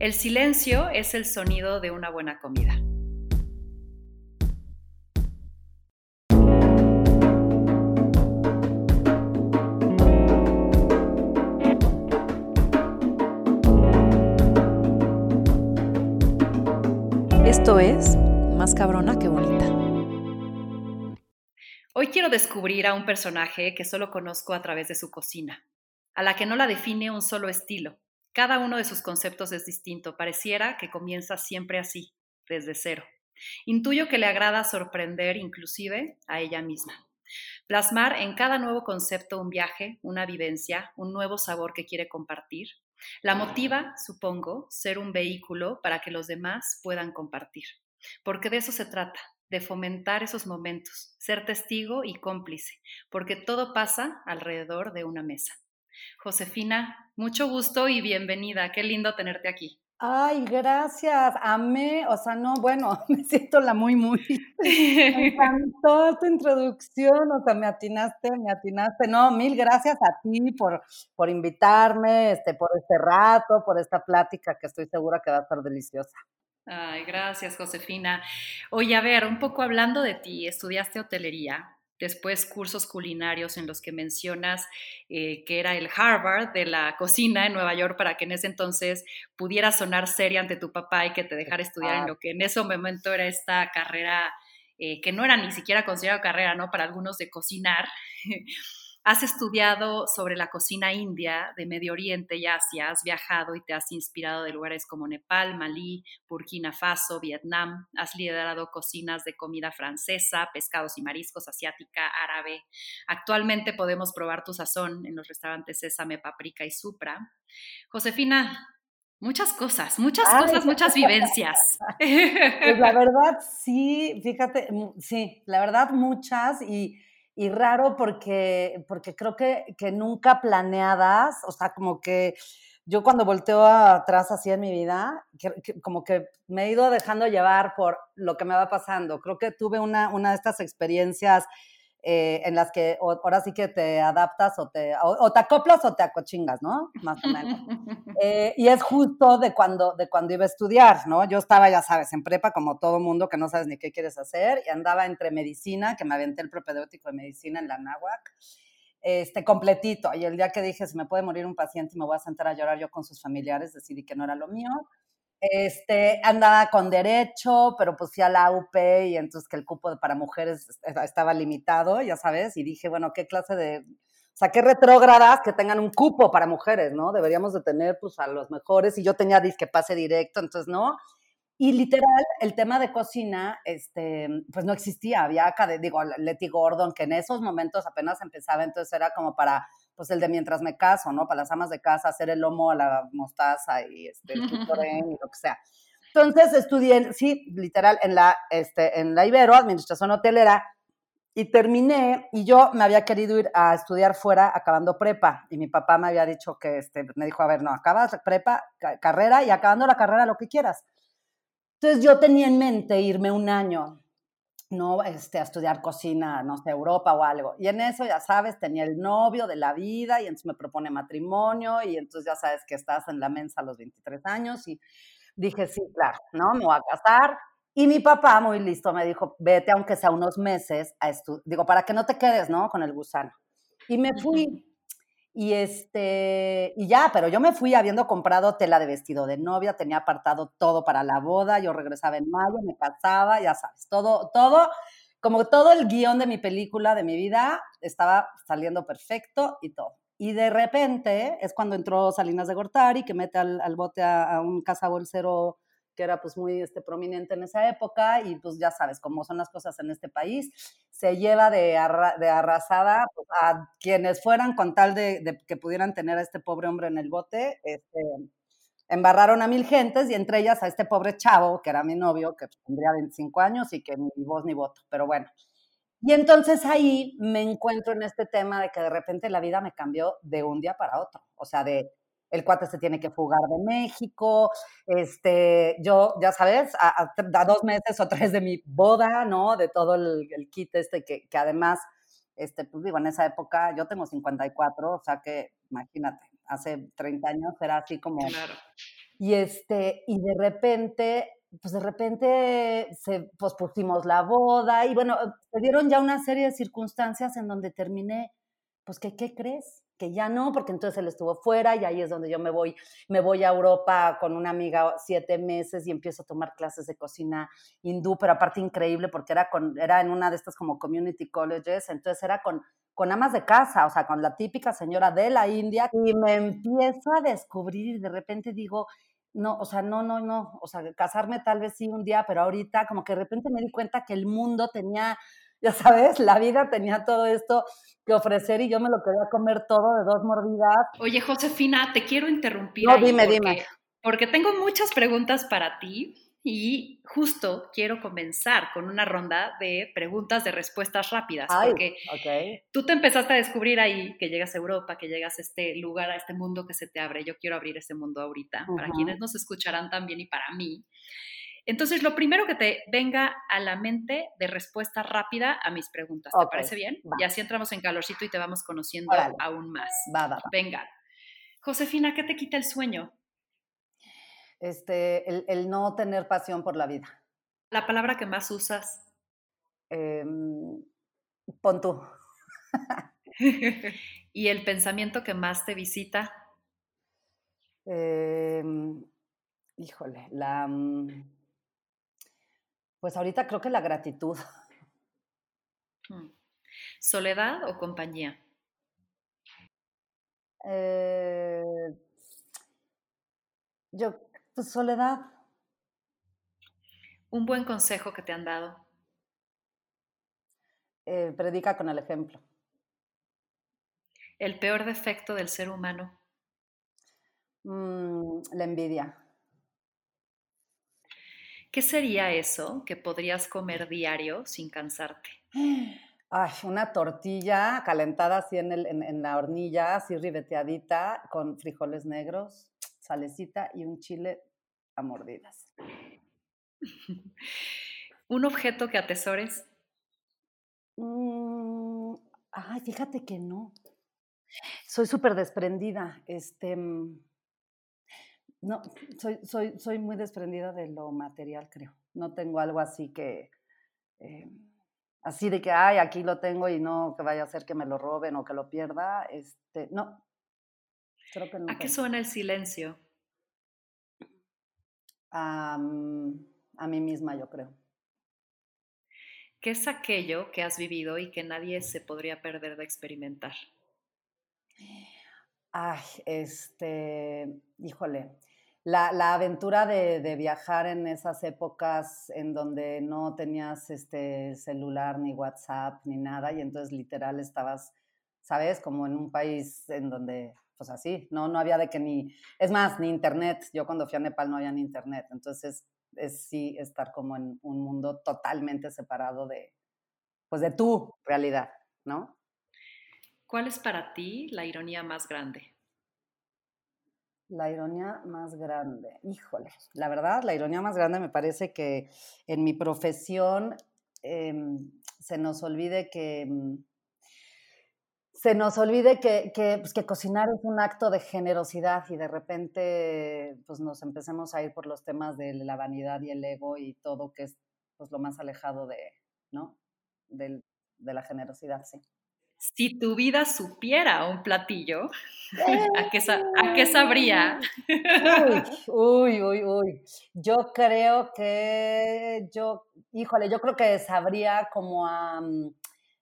El silencio es el sonido de una buena comida. Esto es Más cabrona que bonita. Hoy quiero descubrir a un personaje que solo conozco a través de su cocina, a la que no la define un solo estilo cada uno de sus conceptos es distinto, pareciera que comienza siempre así, desde cero. Intuyo que le agrada sorprender inclusive a ella misma. Plasmar en cada nuevo concepto un viaje, una vivencia, un nuevo sabor que quiere compartir. La motiva, supongo, ser un vehículo para que los demás puedan compartir. Porque de eso se trata, de fomentar esos momentos, ser testigo y cómplice, porque todo pasa alrededor de una mesa. Josefina, mucho gusto y bienvenida. Qué lindo tenerte aquí. Ay, gracias. Amé, o sea, no, bueno, me siento la muy, muy. Me encantó tu introducción, o sea, me atinaste, me atinaste. No, mil gracias a ti por, por invitarme, este, por este rato, por esta plática que estoy segura que va a estar deliciosa. Ay, gracias, Josefina. Oye, a ver, un poco hablando de ti, estudiaste hotelería, después cursos culinarios en los que mencionas eh, que era el Harvard de la cocina en Nueva York para que en ese entonces pudiera sonar seria ante tu papá y que te dejara estudiar en lo que en ese momento era esta carrera eh, que no era ni siquiera considerada carrera, ¿no? Para algunos de cocinar. Has estudiado sobre la cocina india de Medio Oriente y Asia, has viajado y te has inspirado de lugares como Nepal, Malí, Burkina Faso, Vietnam, has liderado cocinas de comida francesa, pescados y mariscos, asiática, árabe. Actualmente podemos probar tu sazón en los restaurantes Sésame, Paprika y Supra. Josefina, Muchas cosas, muchas cosas, muchas vivencias. Pues la verdad, sí, fíjate, sí, la verdad, muchas. Y, y raro porque, porque creo que, que nunca planeadas, o sea, como que yo cuando volteo atrás así en mi vida, como que me he ido dejando llevar por lo que me va pasando. Creo que tuve una, una de estas experiencias eh, en las que ahora sí que te adaptas o te, o, te acoplas o te acochingas, ¿no? Más o menos. Eh, y es justo de cuando, de cuando iba a estudiar, ¿no? Yo estaba, ya sabes, en prepa como todo mundo que no sabes ni qué quieres hacer y andaba entre medicina, que me aventé el propedéutico de medicina en la náhuac, este, completito. Y el día que dije, se me puede morir un paciente y me voy a sentar a llorar yo con sus familiares, decidí que no era lo mío. Este, andaba con derecho, pero pues fui a la UP y entonces que el cupo para mujeres estaba limitado, ya sabes, y dije, bueno, ¿qué clase de, o sea, qué retrógradas que tengan un cupo para mujeres, ¿no? Deberíamos de tener pues a los mejores y yo tenía disque pase directo, entonces no. Y literal, el tema de cocina, este, pues no existía, había digo, Letty Gordon, que en esos momentos apenas empezaba, entonces era como para pues el de mientras me caso, ¿no? Para las amas de casa, hacer el lomo a la mostaza y este, el y lo que sea. Entonces estudié, sí, literal, en la, este, en la Ibero, Administración Hotelera, y terminé, y yo me había querido ir a estudiar fuera acabando prepa, y mi papá me había dicho que, este, me dijo, a ver, no, acabas prepa, carrera, y acabando la carrera lo que quieras. Entonces yo tenía en mente irme un año no este, a estudiar cocina, no sé, Europa o algo. Y en eso, ya sabes, tenía el novio de la vida y entonces me propone matrimonio y entonces ya sabes que estás en la mensa a los 23 años y dije, sí, claro, ¿no? Me voy a casar. Y mi papá, muy listo, me dijo, vete aunque sea unos meses a estudiar, digo, para que no te quedes, ¿no? Con el gusano. Y me fui. Y este, y ya, pero yo me fui habiendo comprado tela de vestido de novia, tenía apartado todo para la boda, yo regresaba en mayo, me casaba, ya sabes, todo, todo, como todo el guion de mi película, de mi vida, estaba saliendo perfecto y todo. Y de repente es cuando entró Salinas de Gortari, que mete al, bote a, a un cazabolsero que era pues muy este, prominente en esa época y pues ya sabes cómo son las cosas en este país, se lleva de, de arrasada pues, a quienes fueran con tal de, que pudieran tener a este pobre hombre en el bote, este, embarraron a mil gentes y entre ellas a este pobre chavo, que era mi novio, que tendría 25 años y que ni voz ni voto, pero bueno. Y entonces ahí me encuentro en este tema de que de repente la vida me cambió de un día para otro, o sea, de el cuate se tiene que fugar de México, este, yo, ya sabes, a, dos meses o tres de mi boda, ¿no? De todo el, kit este que, que, además, este, pues digo, en esa época yo tengo 54, o sea que imagínate, hace 30 años era así como... Y, este, y de repente, pues de repente se pospusimos la boda y bueno, se dieron ya una serie de circunstancias en donde terminé, pues que, ¿qué crees? Que ya no, porque entonces él estuvo fuera y ahí es donde yo me voy, me voy a Europa con una amiga siete meses y empiezo a tomar clases de cocina hindú, pero aparte increíble porque era, con, era en una de estas como community colleges, entonces era con con amas de casa, o sea, con la típica señora de la India, y me empiezo a descubrir y de repente digo, no, o sea, no, no, no, o sea, casarme tal vez sí un día, pero ahorita como que de repente me di cuenta que el mundo tenía, ya sabes, la vida tenía todo esto que ofrecer y yo me lo quería comer todo de dos mordidas. Oye, Josefina, te quiero interrumpir. No, dime, dime. Porque tengo muchas preguntas para ti. Y justo quiero comenzar con una ronda de preguntas de respuestas rápidas, porque tú te empezaste a descubrir ahí que llegas a Europa, que llegas a este lugar, a este mundo que se te abre. Yo quiero abrir ese mundo ahorita, para quienes nos escucharán también y para mí. Entonces, lo primero que te venga a la mente de respuesta rápida a mis preguntas, ¿te parece bien? Y así entramos en calorcito y te vamos conociendo aún más. Va, Venga. Josefina, ¿qué te quita el sueño? este, el, no tener pasión por la vida. La palabra que más usas. Eh, pon tú. ¿Y el pensamiento que más te visita? Em, híjole, la... Mm, pues ahorita creo que la gratitud. Hmm. ¿Soledad o compañía? Eh, yo pues, soledad. Un buen consejo que te han dado. Eh, predica con el ejemplo. El peor defecto del ser humano. Mm, la envidia. ¿Qué sería eso que podrías comer diario sin cansarte? Ay, una tortilla calentada así en, el, en la hornilla, así ribeteadita, con frijoles negros, salecita y un chile a mordidas. ¿Un objeto que atesores? Mm, ay, fíjate que no. Soy súper desprendida. Este, mm, no, soy, soy, soy muy desprendida de lo material, creo. No tengo algo así que, eh, así de que, ay, aquí lo tengo y no que vaya a ser que me lo roben o que lo pierda. Este, no, ¿A qué suena el silencio? A, a mí misma, yo creo. ¿Qué es aquello que has vivido y que nadie se podría perder de experimentar? Ay, este, híjole, la, la aventura de, de, viajar en esas épocas en donde no tenías este celular, ni WhatsApp, ni nada, y entonces literal estabas, ¿sabes? Como en un país en donde pues así, no, no había de que ni, es más, ni internet, yo cuando fui a Nepal no había ni internet, entonces es sí estar como en un mundo totalmente separado de, pues de tu realidad, ¿no? ¿Cuál es para ti la ironía más grande? La ironía más grande, híjole, la verdad, la ironía más grande me parece que en mi profesión em, se nos olvide que mm, se nos olvide que, pues, que, cocinar es un acto de generosidad y de repente pues nos empecemos a ir por los temas de la vanidad y el ego y todo que es pues lo más alejado de, ¿no? de la generosidad, sí. Si tu vida supiera un platillo, ¿a qué, ¿a qué sabría? Uy, uy, uy, Yo creo que yo, híjole, yo creo que sabría como a... Mm,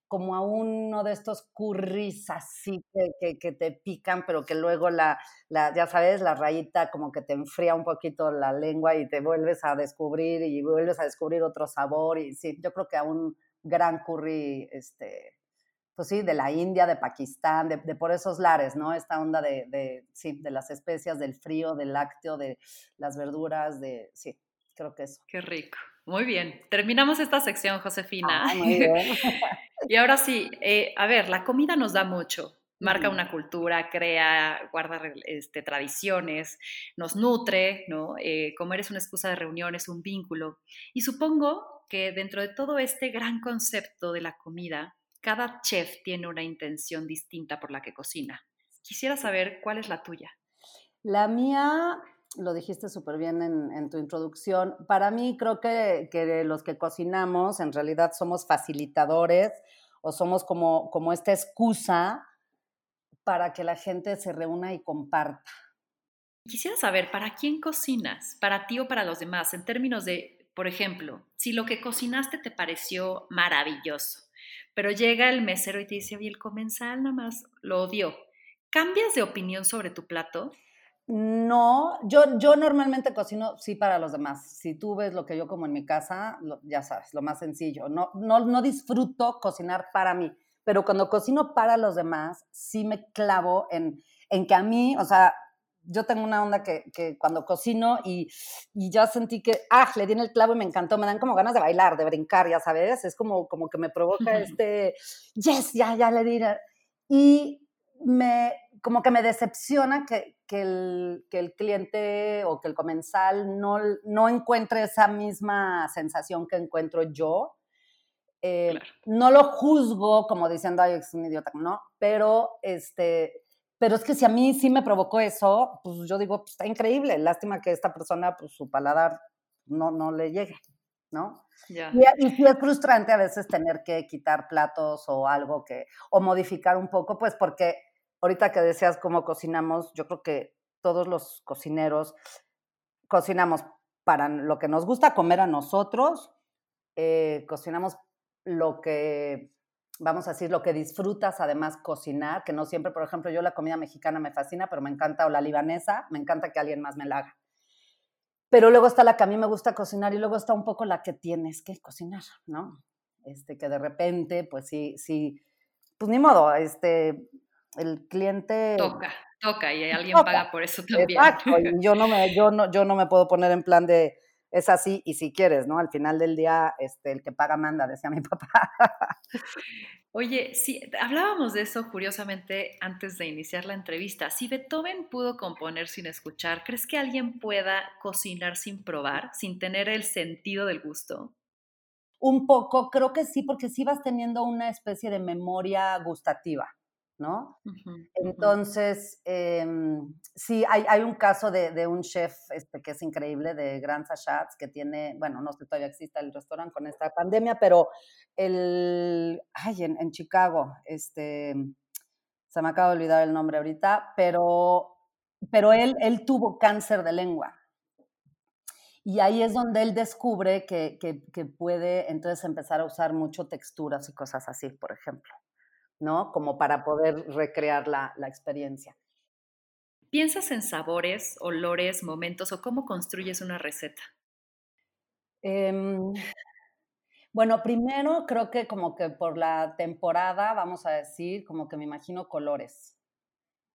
como a uno de estos curris así que, que, te pican, pero que luego la, la, ya sabes, la rayita como que te enfría un poquito la lengua y te vuelves a descubrir y vuelves a descubrir otro sabor. Y sí, yo creo que a un gran curry, este, pues sí, de la India, de Pakistán, de, de por esos lares, ¿no? Esta onda de, de, sí, de las especias, del frío, del lácteo, de las verduras, de, sí, creo que eso. Qué rico. Muy bien, terminamos esta sección, Josefina. Ah, y ahora sí, eh, a ver, la comida nos da mucho, marca una cultura, crea, guarda este, tradiciones, nos nutre, ¿no? Eh, comer es una excusa de reuniones, un vínculo. Y supongo que dentro de todo este gran concepto de la comida, cada chef tiene una intención distinta por la que cocina. Quisiera saber cuál es la tuya. La mía lo dijiste súper bien en, tu introducción. Para mí creo que, que, los que cocinamos en realidad somos facilitadores o somos como, como esta excusa para que la gente se reúna y comparta. Quisiera saber, ¿para quién cocinas? ¿Para ti o para los demás? En términos de, por ejemplo, si lo que cocinaste te pareció maravilloso, pero llega el mesero y te dice, oye, el comensal nada más lo odió. ¿Cambias de opinión sobre tu plato? No, yo, yo normalmente cocino sí para los demás. Si tú ves lo que yo como en mi casa, ya sabes, lo más sencillo. No, no, no disfruto cocinar para mí, pero cuando cocino para los demás, sí me clavo en, en que a mí, o sea, yo tengo una onda que, que cuando cocino y, y, ya sentí que, ah, le di en el clavo y me encantó, me dan como ganas de bailar, de brincar, ya sabes, es como, como que me provoca este, yes, ya, ya le di. Y me, como que me decepciona que, que, el, que el cliente o que el comensal no, no encuentre esa misma sensación que encuentro yo. Eh, no lo juzgo como diciendo, ay, es un idiota, no, pero, este, pero es que si a mí sí me provocó eso, pues yo digo, pues está increíble, lástima que esta persona, pues su paladar no, no le llegue, ¿no? Y, y sí es frustrante a veces tener que quitar platos o algo que, o modificar un poco, pues porque ahorita que decías cómo cocinamos, yo creo que todos los cocineros cocinamos para lo que nos gusta comer a nosotros, eh, cocinamos lo que, vamos a decir, lo que disfrutas además cocinar, que no siempre, por ejemplo, yo la comida mexicana me fascina, pero me encanta, o la libanesa, me encanta que alguien más me la haga. Pero luego está la que a mí me gusta cocinar y luego está un poco la que tienes que cocinar, ¿no? Este, que de repente, pues sí, sí, pues ni modo, este, el cliente... Toca, toca y alguien paga por eso también. Exacto, y yo no, me, yo, no, yo no me puedo poner en plan de, es así y si quieres, ¿no? Al final del día, este, el que paga manda, decía mi papá. Oye, sí, hablábamos de eso curiosamente antes de iniciar la entrevista. Si Beethoven pudo componer sin escuchar, ¿crees que alguien pueda cocinar sin probar, sin tener el sentido del gusto? Un poco, creo que sí, porque sí vas teniendo una especie de memoria gustativa. ¿No? Entonces, em, sí, hay, hay, un caso de, de, un chef este, que es increíble, de Grand Sachatz, que tiene, bueno, no sé, todavía existe el restaurante con esta pandemia, pero el, ay, en, en, Chicago, este, se me acaba de olvidar el nombre ahorita, pero, pero él, él tuvo cáncer de lengua. Y ahí es donde él descubre que, que, que puede entonces empezar a usar mucho texturas y cosas así, por ejemplo. ¿No? Como para poder recrear la, experiencia. ¿Piensas en sabores, olores, momentos o cómo construyes una receta? Em, bueno, primero creo que como que por la temporada, vamos a decir, como que me imagino colores,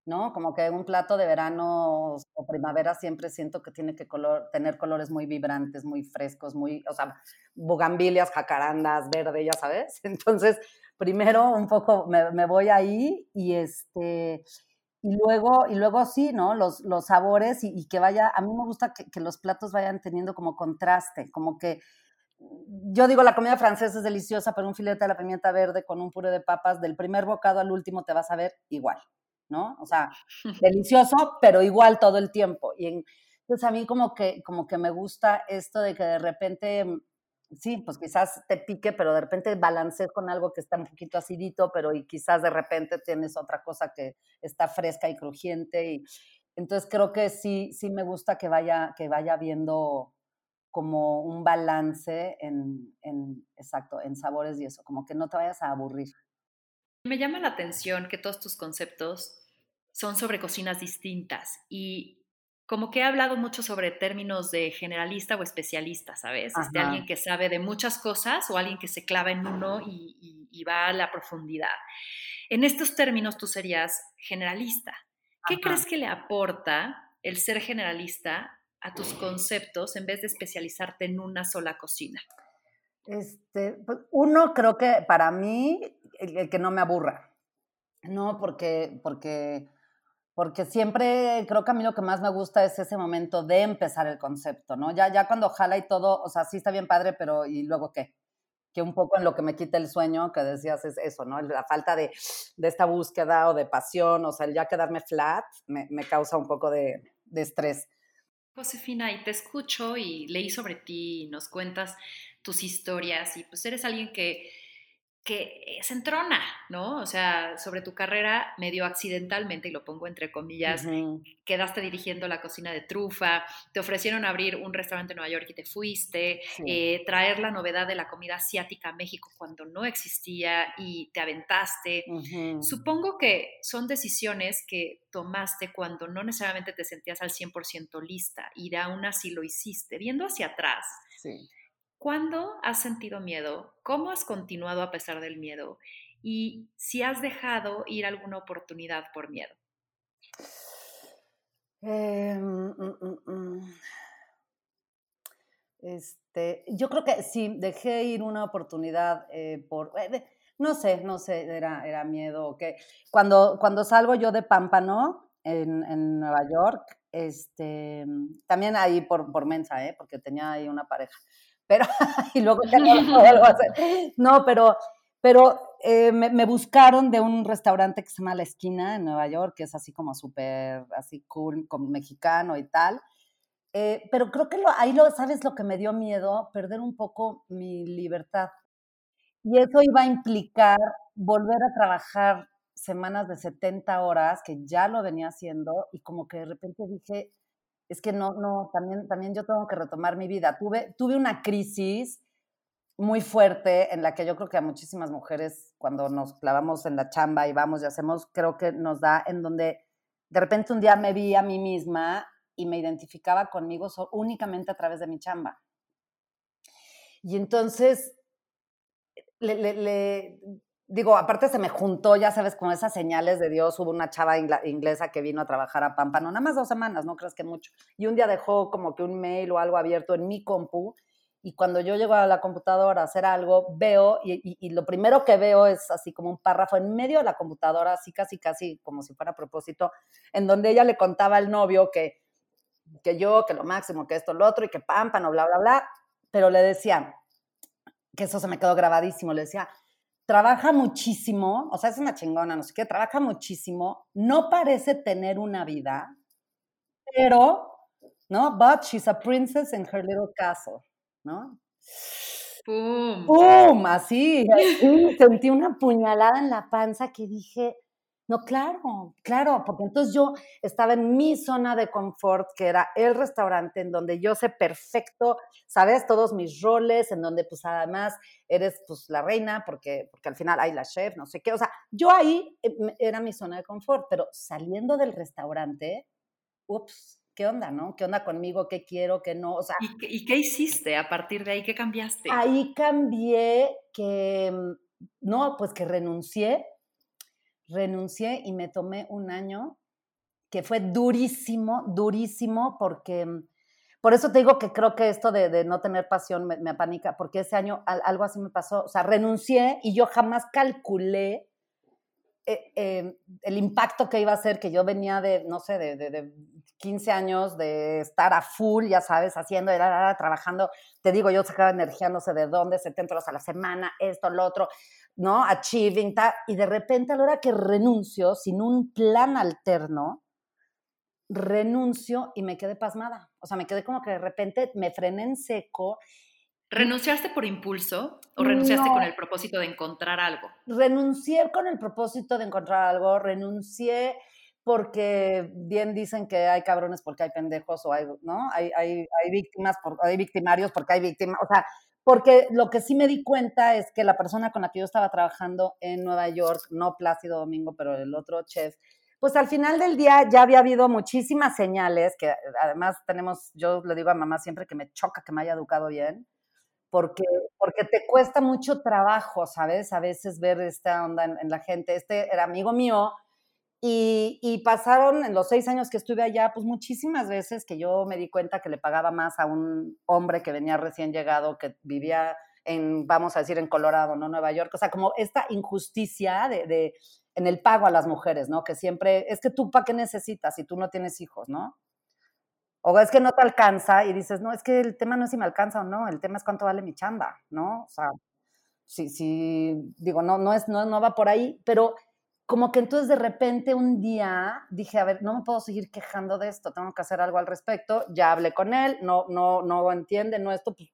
¿no? Como que un plato de verano o primavera siempre siento que tiene que color, tener colores muy vibrantes, muy frescos, muy, o sea, bugambilias, jacarandas, verde, ya sabes. Entonces, primero un poco me, voy ahí y este y luego, y luego sí, ¿no? Los, los sabores y, que vaya, a mí me gusta que, los platos vayan teniendo como contraste, como que yo digo, la comida francesa es deliciosa, pero un filete de la pimienta verde con un puré de papas, del primer bocado al último te vas a ver igual, ¿no? O sea, delicioso, pero igual todo el tiempo. Y entonces a mí como que, como que me gusta esto de que de repente sí, pues quizás te pique, pero de repente balancees con algo que está un poquito acidito, pero y quizás de repente tienes otra cosa que está fresca y crujiente. Y, entonces creo que sí, sí me gusta que vaya, que vaya viendo como un balance en, en, exacto, en sabores y eso, como que no te vayas a aburrir. Me llama la atención que todos tus conceptos son sobre cocinas distintas y como que he hablado mucho sobre términos de generalista o especialista, ¿sabes? Este, alguien que sabe de muchas cosas o alguien que se clava en uno y, va a la profundidad. En estos términos tú serías generalista. ¿Qué crees que le aporta el ser generalista a tus conceptos en vez de especializarte en una sola cocina? Este, pues, uno, creo que para mí, el, que no me aburra, ¿no? Porque, porque porque siempre creo que a mí lo que más me gusta es ese momento de empezar el concepto, ¿no? Ya, ya cuando jala y todo, o sea, sí está bien padre, pero ¿y luego qué? Que un poco en lo que me quita el sueño, que decías, es eso, ¿no? La falta de, de esta búsqueda o de pasión, o sea, el ya quedarme flat me, me causa un poco de, de estrés. Josefina, y te escucho y leí sobre ti y nos cuentas tus historias y pues eres alguien que que se entrona, ¿no? O sea, sobre tu carrera medio accidentalmente, y lo pongo entre comillas, quedaste dirigiendo la cocina de trufa, te ofrecieron abrir un restaurante en Nueva York y te fuiste, eh, traer la novedad de la comida asiática a México cuando no existía y te aventaste. Supongo que son decisiones que tomaste cuando no necesariamente te sentías al 100% lista y aún así lo hiciste. Viendo hacia atrás. Sí ¿Cuándo has sentido miedo? ¿Cómo has continuado a pesar del miedo? Y si has dejado ir alguna oportunidad por miedo. Eh, mm, mm, mm, este, yo creo que sí, dejé ir una oportunidad eh, por, eh, no sé, no sé, era, era miedo. que Cuando, cuando salgo yo de Pámpano, en, en Nueva York, este, también ahí por, por Mensa, porque tenía ahí una pareja pero, y luego ya no lo hacer. No, pero, pero eh, me, buscaron de un restaurante que se llama La Esquina en Nueva York, que es así como súper, así cool, como mexicano y tal. Eh, pero creo que lo, ahí lo, ¿sabes lo que me dio miedo? Perder un poco mi libertad. Y eso iba a implicar volver a trabajar semanas de 70 horas, que ya lo venía haciendo, y como que de repente dije, es que no, no, también, también yo tengo que retomar mi vida. Tuve, tuve una crisis muy fuerte en la que yo creo que a muchísimas mujeres cuando nos clavamos en la chamba y vamos y hacemos, creo que nos da en donde de repente un día me vi a mí misma y me identificaba conmigo únicamente a través de mi chamba. Y entonces le, le, digo, aparte se me juntó, ya sabes, con esas señales de Dios. Hubo una chava inglesa que vino a trabajar a Pampano, nada más dos semanas, no crees que mucho. Y un día dejó como que un mail o algo abierto en mi compu. Y cuando yo llego a la computadora a hacer algo, veo, y, lo primero que veo es así como un párrafo en medio de la computadora, así casi, casi como si fuera a propósito, en donde ella le contaba al novio que, que yo, que lo máximo, que esto, lo otro, y que Pampano, bla, bla, bla. Pero le decía, que eso se me quedó grabadísimo, le decía, trabaja muchísimo, o sea, es una chingona, no sé qué, trabaja muchísimo, no parece tener una vida, pero, ¿no? But she's a princess in her little castle, ¿no? ¡Pum! ¡Pum! Así, así, sentí una puñalada en la panza que dije, no, claro, claro, porque entonces yo estaba en mi zona de confort, que era el restaurante en donde yo sé perfecto, sabes, todos mis roles, en donde pues además eres pues la reina, porque, porque al final hay la chef, no sé qué, o sea, yo ahí eh, era mi zona de confort, pero saliendo del restaurante, ups, ¿qué onda, no? ¿Qué onda conmigo? ¿Qué quiero? ¿Qué no? O sea, ¿Y qué, ¿Y qué hiciste a partir de ahí? ¿Qué cambiaste? Ahí cambié que, mm, no, pues que renuncié renuncié y me tomé un año que fue durísimo, durísimo, porque mm, por eso te digo que creo que esto de, no tener pasión me, apanica, porque ese año algo así me pasó, o sea, renuncié y yo jamás calculé eh, em, el impacto que iba a ser, que yo venía de, no sé, de, de, 15 años de estar a full, ya sabes, haciendo, trabajando, te digo, yo sacaba energía no sé de dónde, 70 horas a la semana, esto, lo otro, ¿no? Achieving, y de repente a la hora que renuncio, sin un plan alterno, renuncio y me quedé pasmada. O sea, me quedé como que de repente me frené en seco. ¿Renunciaste por impulso o renunciaste con el propósito de encontrar algo? Renuncié con el propósito de encontrar algo, renuncié porque bien dicen que hay cabrones porque hay pendejos o hay, ¿no? Hay, hay, hay víctimas, por, hay victimarios porque hay víctimas, o sea, porque lo que sí me di cuenta es que la persona con la que yo estaba trabajando en Nueva York, no Plácido Domingo, pero el otro chef, pues al final del día ya había habido muchísimas señales, que además tenemos, yo le digo a mamá siempre que me choca que me haya educado bien, porque, porque te cuesta mucho trabajo, ¿sabes? A veces ver esta onda en, en la gente. Este era amigo mío, y, pasaron en los seis años que estuve allá, pues muchísimas veces que yo me di cuenta que le pagaba más a un hombre que venía recién llegado, que vivía en, vamos a decir, en Colorado, ¿no? Nueva York. O sea, como esta injusticia de, de en el pago a las mujeres, ¿no? Que siempre, es que tú, ¿para qué necesitas si tú no tienes hijos, ¿no? O es que no te alcanza y dices, no, es que el tema no es si me alcanza o no, el tema es cuánto vale mi chamba, ¿no? O sea, sí, sí, digo, no, no, es, no, no va por ahí, pero como que entonces de repente un día dije, a ver, no me puedo seguir quejando de esto, tengo que hacer algo al respecto, ya hablé con él, no, no, no entiende, no esto, pues,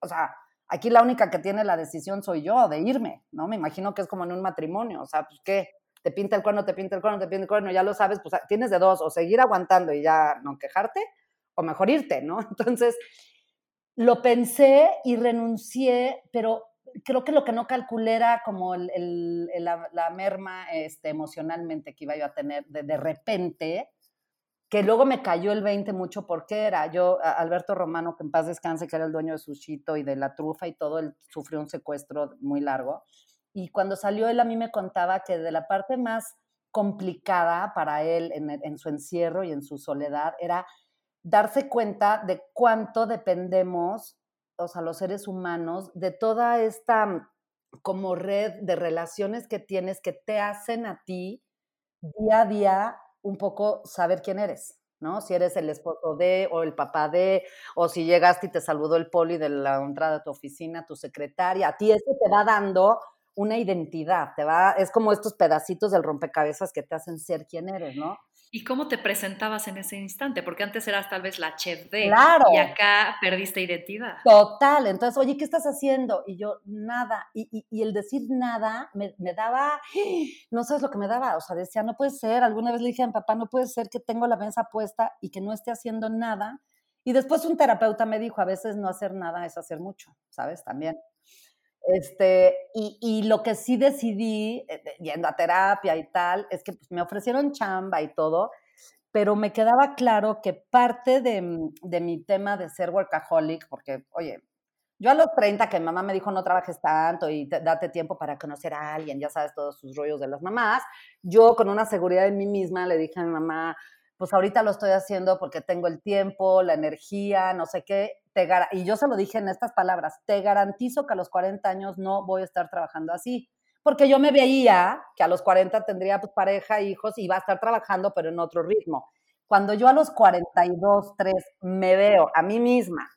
o sea, aquí la única que tiene la decisión soy yo de irme, ¿no? Me imagino que es como en un matrimonio, o sea, pues qué, te pinta el cuerno, te pinta el cuerno, te pinta el cuerno, ya lo sabes, pues tienes de dos, o seguir aguantando y ya no quejarte, o mejor irte, ¿no? Entonces, lo pensé y renuncié, pero creo que lo que no calculé era como el, la, merma este, emocionalmente que iba yo a tener de, de repente, que luego me cayó el 20 mucho porque era yo, Alberto Romano, que en paz descanse, que era el dueño de Sushito y de la trufa y todo, él sufrió un secuestro muy largo. Y cuando salió él a mí me contaba que de la parte más complicada para él en, en su encierro y en su soledad era darse cuenta de cuánto dependemos o sea, los seres humanos, de toda esta mm, como red de relaciones que tienes que te hacen a ti día a día un poco saber quién eres, ¿no? Si eres el esposo de o el papá de, o si llegaste y te saludó el poli de la entrada de tu oficina, tu secretaria, a ti eso te va dando una identidad, te va, es como estos pedacitos del rompecabezas que te hacen ser quien eres, ¿no? ¿Y cómo te presentabas en ese instante? Porque antes eras tal vez la chef de. Claro. Y acá perdiste identidad. Total. Entonces, oye, ¿qué estás haciendo? Y yo, nada. Y, y, el decir nada me, me, daba, no sabes lo que me daba. O sea, decía, no puede ser. Alguna vez le dije a mi papá, no puede ser que tengo la mesa puesta y que no esté haciendo nada. Y después un terapeuta me dijo, a veces no hacer nada es hacer mucho, ¿sabes? También. Este, y, y, lo que sí decidí, eh, yendo a terapia y tal, es que pues, me ofrecieron chamba y todo, pero me quedaba claro que parte de, mm, de, mi tema de ser workaholic, porque, oye, yo a los 30 que mamá me dijo no trabajes tanto y date tiempo para conocer a alguien, ya sabes todos sus rollos de las mamás, yo con una seguridad en mí misma le dije a mi mamá, pues ahorita lo estoy haciendo porque tengo el tiempo, la energía, no sé qué, te y yo se lo dije en estas palabras, te garantizo que a los 40 años no voy a estar trabajando así, porque yo me veía que a los 40 tendría pues, pareja, hijos y iba a estar trabajando, pero en otro ritmo. Cuando yo a los 42, 3 me veo a mí misma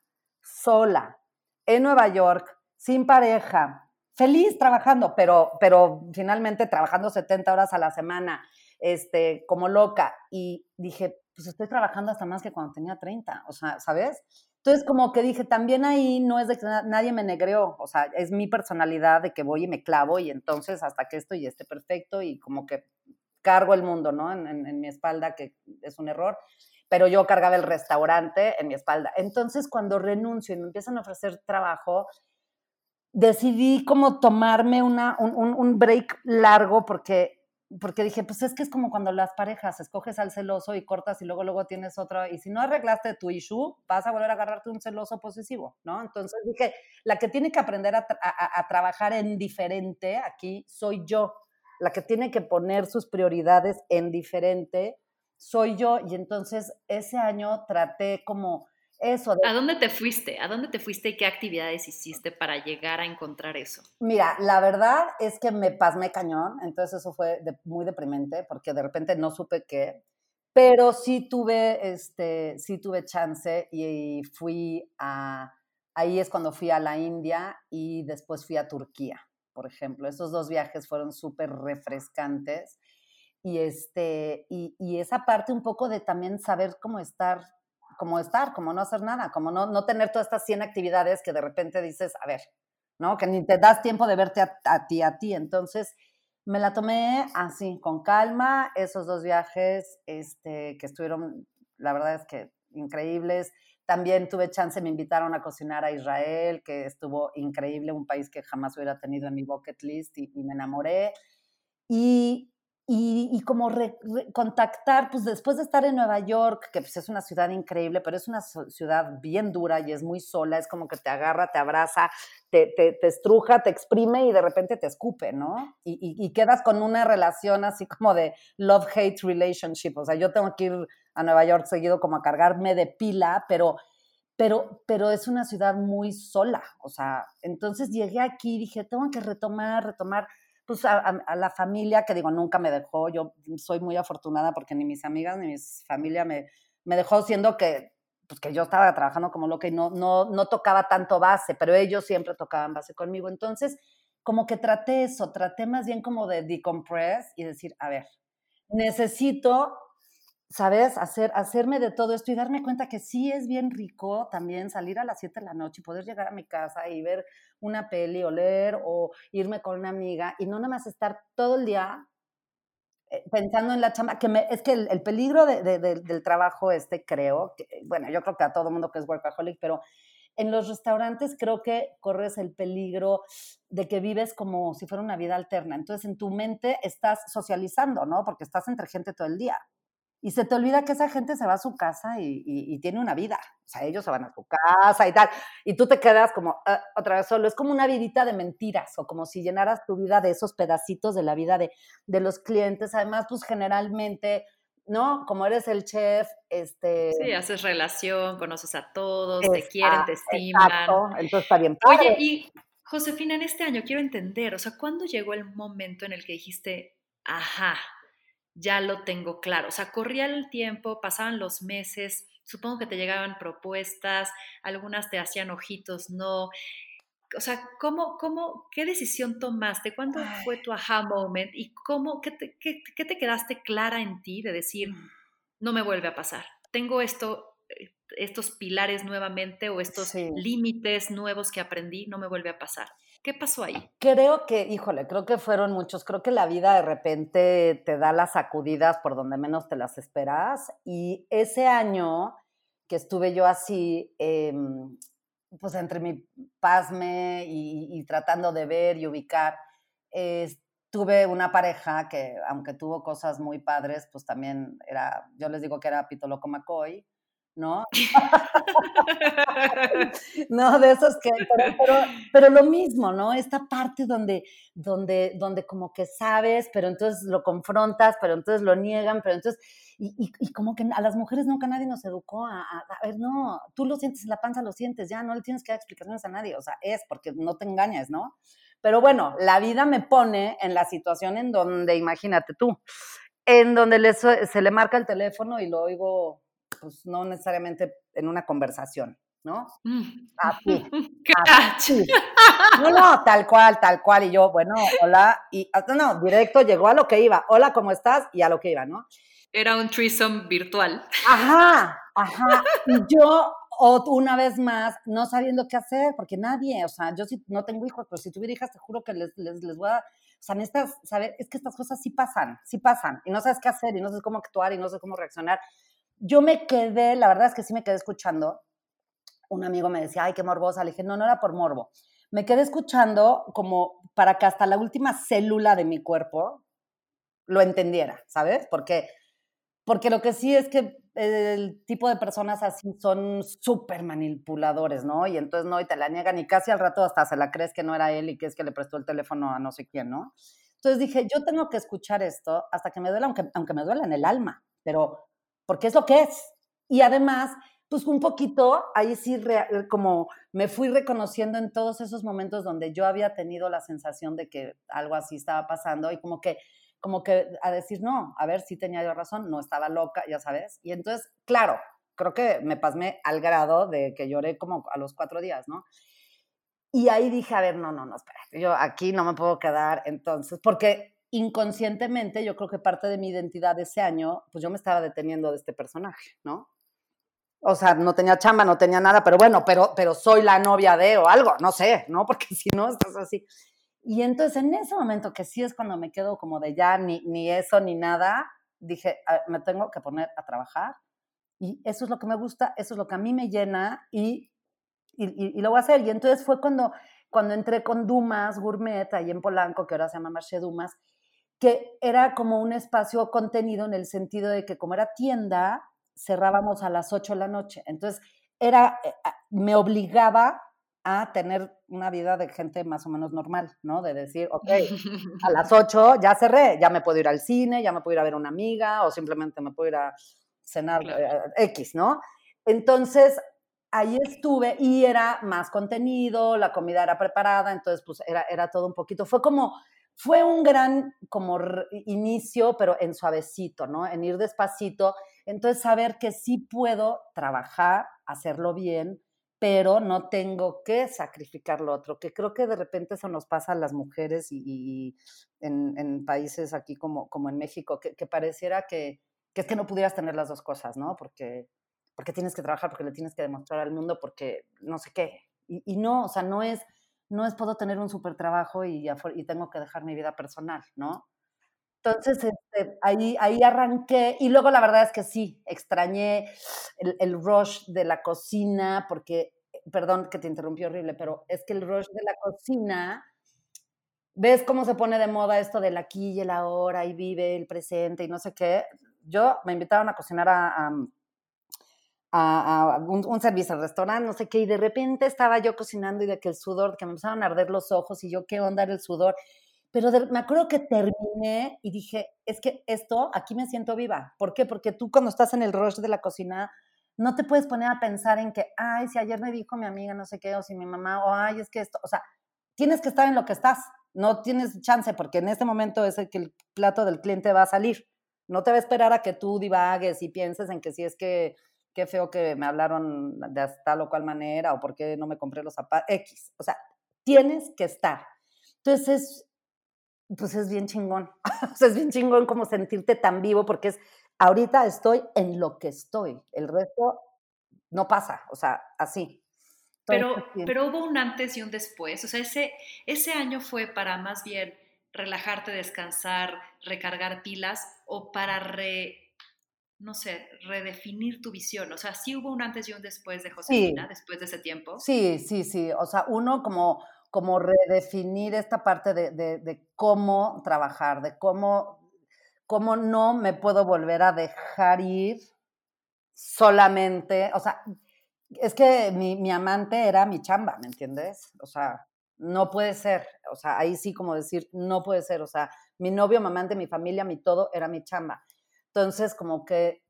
sola en Nueva York, sin pareja, feliz trabajando, pero, pero finalmente trabajando 70 horas a la semana, este, como loca. Y dije, pues estoy trabajando hasta más que cuando tenía 30, o sea, ¿sabes? Entonces, como que dije, también ahí no es de que nadie me negreó, o sea, es mi personalidad de que voy y me clavo y entonces hasta que esto ya esté perfecto y como que cargo el mundo, ¿no? En, en, mi espalda, que es un error, pero yo cargaba el restaurante en mi espalda. Entonces, cuando renuncio y me empiezan a ofrecer trabajo, decidí como tomarme una, un, un break largo porque porque dije, pues es que es como cuando las parejas escoges al celoso y cortas y luego luego tienes otra, y si no arreglaste tu issue, vas a volver a agarrarte un celoso posesivo, ¿no? Entonces dije, la que tiene que aprender a, a, trabajar en diferente aquí soy yo, la que tiene que poner sus prioridades en diferente soy yo, y entonces ese año traté como eso. ¿A dónde te fuiste? ¿A dónde te fuiste y qué actividades hiciste para llegar a encontrar eso? Mira, la verdad es que me pasmé cañón, entonces eso fue muy deprimente porque de repente no supe qué, pero sí tuve, este, sí tuve chance y fui a, ahí es cuando fui a la India y después fui a Turquía, por ejemplo. Esos dos viajes fueron súper refrescantes y, este, y, y esa parte un poco de también saber cómo estar como estar, como no hacer nada, como no, no tener todas estas 100 actividades que de repente dices, a ver, ¿no? Que ni te das tiempo de verte a, ti, a ti. Entonces, me la tomé así, con calma, esos dos viajes este, que estuvieron, la verdad es que increíbles. También tuve chance, me invitaron a cocinar a Israel, que estuvo increíble, un país que jamás hubiera tenido en mi bucket list y, y me enamoré. Y y, como contactar, pues después de estar en Nueva York, que pues es una ciudad increíble, pero es una ciudad bien dura y es muy sola, es como que te agarra, te abraza, te, te, te estruja, te exprime y de repente te escupe, ¿no? Y, y, quedas con una relación así como de love-hate relationship, o sea, yo tengo que ir a Nueva York seguido como a cargarme de pila, pero... Pero, pero es una ciudad muy sola, o sea, entonces llegué aquí y dije, tengo que retomar, retomar, pues a, la familia, que digo, nunca me dejó, yo soy muy afortunada porque ni mis amigas ni mi familia me, me dejó siendo que, pues que yo estaba trabajando como loca y no, no, no tocaba tanto base, pero ellos siempre tocaban base conmigo. Entonces como que traté eso, traté más bien como de decompress y decir, a ver, necesito, ¿sabes? Hacer, hacerme de todo esto y darme cuenta que sí es bien rico también salir a las 7 de la noche y poder llegar a mi casa y ver una peli o leer o irme con una amiga y no nada más estar todo el día eh, pensando en la chamba, que me, es que el, peligro del trabajo este, creo, que, bueno, yo creo que a todo mundo que es workaholic, pero en los restaurantes creo que corres el peligro de que vives como si fuera una vida alterna. Entonces en tu mente estás socializando, ¿no? Porque estás entre gente todo el día. Y se te olvida que esa gente se va a su casa y, tiene una vida. O sea, ellos se van a su casa y tal. Y tú te quedas como ah, otra vez solo. Es como una vidita de mentiras o como si llenaras tu vida de esos pedacitos de la vida de, de los clientes. Además, pues generalmente ¿no? Como eres el chef, este... Sí, haces relación, conoces a todos, te quieren, te estiman. Exacto, entonces está bien Oye, y Josefina, en este año quiero entender, o sea, ¿cuándo llegó el momento en el que dijiste, ajá, ya lo tengo claro? O sea, corría el tiempo, pasaban los meses, supongo que te llegaban propuestas, algunas te hacían ojitos, no o sea, ¿cómo, cómo, qué decisión tomaste? ¿Cuándo fue tu aha moment? ¿Y cómo, qué te, qué, te, quedaste clara en ti de decir, mm. no me vuelve a pasar? Tengo esto, eh, estos pilares nuevamente o estos límites nuevos que aprendí, no me vuelve a pasar. ¿Qué pasó ahí? Creo que, híjole, creo que fueron muchos. Creo que la vida de repente te da las sacudidas por donde menos te las esperas. Y ese año que estuve yo así, eh, pues entre mi pasme y, tratando de ver y ubicar, tuve una pareja que, aunque tuvo cosas muy padres, pues también era, yo les digo que era Pitoloco McCoy, ¿no? no, de esos que, pero, pero, lo mismo, ¿no? Esta parte donde, donde, donde como que sabes, pero entonces lo confrontas, pero entonces lo niegan, pero entonces y, como que a las mujeres nunca nadie nos educó a, a, ver, no, tú lo sientes en la panza, lo sientes, ya no le tienes que dar explicaciones a nadie, o sea, es porque no te engañas, ¿no? Pero bueno, la vida me pone en la situación en donde, imagínate tú, en donde se le marca el teléfono y lo oigo, pues no necesariamente en una conversación, ¿no? Mm. Así. así. No, no, tal cual, tal cual. Y yo, bueno, hola, y no, directo llegó a lo que iba. Hola, ¿cómo estás? Y a lo que iba, ¿no? Era un threesome virtual. Ajá, ajá. Y yo, una vez más, no sabiendo qué hacer, porque nadie, o sea, yo sí no tengo hijos, pero si tuviera hijas, te juro que les, les, les voy a, o sea, necesitas saber, es que estas cosas sí pasan, sí pasan, y no sabes qué hacer, y no sabes cómo actuar, y no sé cómo reaccionar. Yo me quedé, la verdad es que sí me quedé escuchando. Un amigo me decía, ay, qué morbosa. Le dije, no, no era por morbo. Me quedé escuchando como para que hasta la última célula de mi cuerpo lo entendiera, ¿sabes? Porque porque lo que sí es que el tipo de personas así son súper manipuladores, ¿no? Y entonces no, y te la niegan y casi al rato hasta se la crees que no era él y que es que le prestó el teléfono a no sé quién, ¿no? Entonces dije, yo tengo que escuchar esto hasta que me duela, aunque, aunque me duela en el alma, pero porque es lo que es. Y además, pues un poquito, ahí sí, como me fui reconociendo en todos esos momentos donde yo había tenido la sensación de que algo así estaba pasando y como que como que a decir, no, a ver si tenía yo razón, no estaba loca, ya sabes. Y entonces, claro, creo que me pasmé al grado de que lloré como a los cuatro días, ¿no? Y ahí dije, a ver, no, no, no, espera, yo aquí no me puedo quedar entonces, porque inconscientemente yo creo que parte de mi identidad de ese año, pues yo me estaba deteniendo de este personaje, ¿no? O sea, no tenía chamba, no tenía nada, pero bueno, pero, pero soy la novia de o algo, no sé, ¿no? Porque si no, estás así. Y entonces en ese momento, que sí es cuando me quedo como de ya, ni, ni eso, ni nada, dije, ah, me tengo que poner a trabajar. Y eso es lo que me gusta, eso es lo que a mí me llena y, y, y, lo voy a hacer. Y entonces fue cuando, cuando entré con Dumas Gourmet, ahí en Polanco, que ahora se llama Marché Dumas, que era como un espacio contenido en el sentido de que como era tienda, cerrábamos a las 8 de la noche. Entonces, era, eh, ah, me obligaba a tener una vida de gente más o menos normal, ¿no? De decir, ok, a las 8 ya cerré, ya me puedo ir al cine, ya me puedo ir a ver una amiga o simplemente me puedo ir a cenar eh, X, ¿no? Entonces, ahí estuve y era más contenido, la comida era preparada, entonces pues era, era todo un poquito, fue como, fue un gran como inicio, pero en suavecito, ¿no? En ir despacito, entonces saber que sí puedo trabajar, hacerlo bien, pero no tengo que sacrificar lo otro, que creo que de repente eso nos pasa a las mujeres y, en, países aquí como, como en México, que, pareciera que, es que no pudieras tener las dos cosas, ¿no? Porque, porque tienes que trabajar, porque le tienes que demostrar al mundo, porque no sé qué. Y, no, o sea, no es, no es puedo tener un súper trabajo y, y tengo que dejar mi vida personal, ¿no? Entonces, este, ahí, ahí arranqué y luego la verdad es que sí, extrañé el, rush de la cocina porque, perdón que te interrumpí horrible, pero es que el rush de la cocina, ves cómo se pone de moda esto del aquí y el ahora y vive el presente y no sé qué. Yo me invitaron a cocinar a, a, un, un, servicio al restaurante, no sé qué, y de repente estaba yo cocinando y de que el sudor, que me empezaron a arder los ojos y yo, ¿qué onda el sudor? Pero me acuerdo que terminé y dije, es que esto, aquí me siento viva. ¿Por qué? Porque tú cuando estás en el rush de la cocina, no te puedes poner a pensar en que, ay, si ayer me dijo mi amiga no sé qué, o si mi mamá, o ay, es que esto, o sea, tienes que estar en lo que estás, no tienes chance, porque en este momento es el que el plato del cliente va a salir. No te va a esperar a que tú divagues y pienses en que si es que qué feo que me hablaron de tal o cual manera, o por qué no me compré los zapatos, X. O sea, tienes que estar. Entonces, pues es bien chingón. o sea, es bien chingón como sentirte tan vivo porque es, ahorita estoy en lo que estoy, el resto no pasa, o sea, así. pero, pero hubo un antes y un después, o sea, ese, ese año fue para más bien relajarte, descansar, recargar pilas o para re, no sé, redefinir tu visión. O sea, sí hubo un antes y un después de Josefina, después de ese tiempo. Sí, sí, sí. O sea, uno como como redefinir esta parte de, cómo trabajar, de cómo, cómo no me puedo volver a dejar ir solamente, o sea, es que mi, mi, amante era mi chamba, ¿me entiendes? O sea, no puede ser, o sea, ahí sí como decir, no puede ser, o sea, mi novio, mi amante, mi familia, mi todo era mi chamba. Entonces, como que